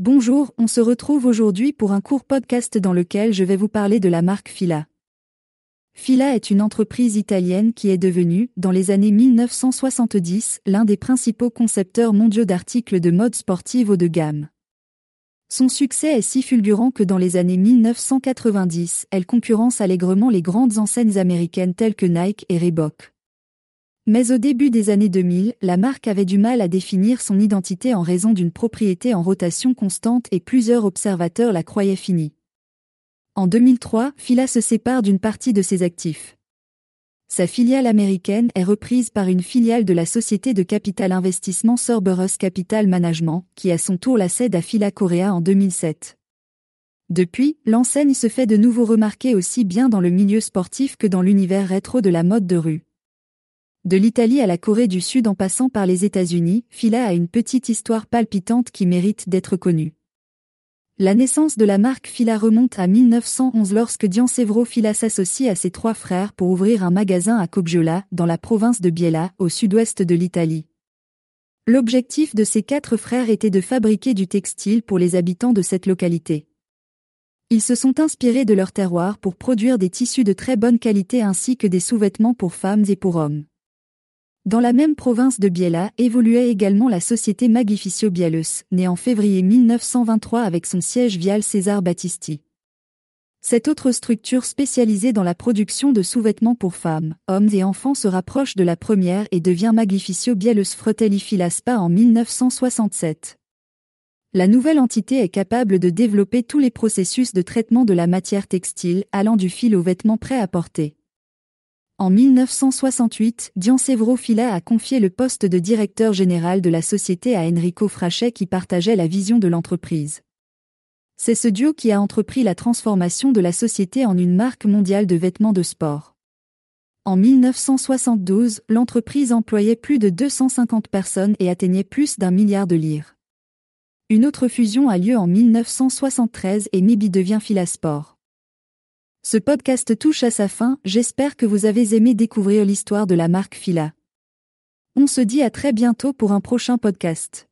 Bonjour, on se retrouve aujourd'hui pour un court podcast dans lequel je vais vous parler de la marque Fila. Fila est une entreprise italienne qui est devenue, dans les années 1970, l'un des principaux concepteurs mondiaux d'articles de mode sportive haut de gamme. Son succès est si fulgurant que dans les années 1990, elle concurrence allègrement les grandes enseignes américaines telles que Nike et Reebok. Mais au début des années 2000, la marque avait du mal à définir son identité en raison d'une propriété en rotation constante et plusieurs observateurs la croyaient finie. En 2003, Fila se sépare d'une partie de ses actifs. Sa filiale américaine est reprise par une filiale de la société de capital investissement Cerberus Capital Management, qui à son tour la cède à Fila Korea en 2007. Depuis, l'enseigne se fait de nouveau remarquer aussi bien dans le milieu sportif que dans l'univers rétro de la mode de rue. De l'Italie à la Corée du Sud en passant par les États-Unis, Fila a une petite histoire palpitante qui mérite d'être connue. La naissance de la marque Fila remonte à 1911 lorsque Diancevro Fila s'associe à ses trois frères pour ouvrir un magasin à Coggiola, dans la province de Biella, au sud-ouest de l'Italie. L'objectif de ces quatre frères était de fabriquer du textile pour les habitants de cette localité. Ils se sont inspirés de leur terroir pour produire des tissus de très bonne qualité ainsi que des sous-vêtements pour femmes et pour hommes. Dans la même province de Biella évoluait également la société Magnificio Bialus, née en février 1923 avec son siège vial César Battisti. Cette autre structure spécialisée dans la production de sous-vêtements pour femmes, hommes et enfants se rapproche de la première et devient Magnificio Bialus Fratelli Filaspa en 1967. La nouvelle entité est capable de développer tous les processus de traitement de la matière textile allant du fil aux vêtements prêts à porter. En 1968, Diancevro Fila a confié le poste de directeur général de la société à Enrico Frachet qui partageait la vision de l'entreprise. C'est ce duo qui a entrepris la transformation de la société en une marque mondiale de vêtements de sport. En 1972, l'entreprise employait plus de 250 personnes et atteignait plus d'un milliard de lire. Une autre fusion a lieu en 1973 et Mibi devient Filasport. Ce podcast touche à sa fin, j'espère que vous avez aimé découvrir l'histoire de la marque Fila. On se dit à très bientôt pour un prochain podcast.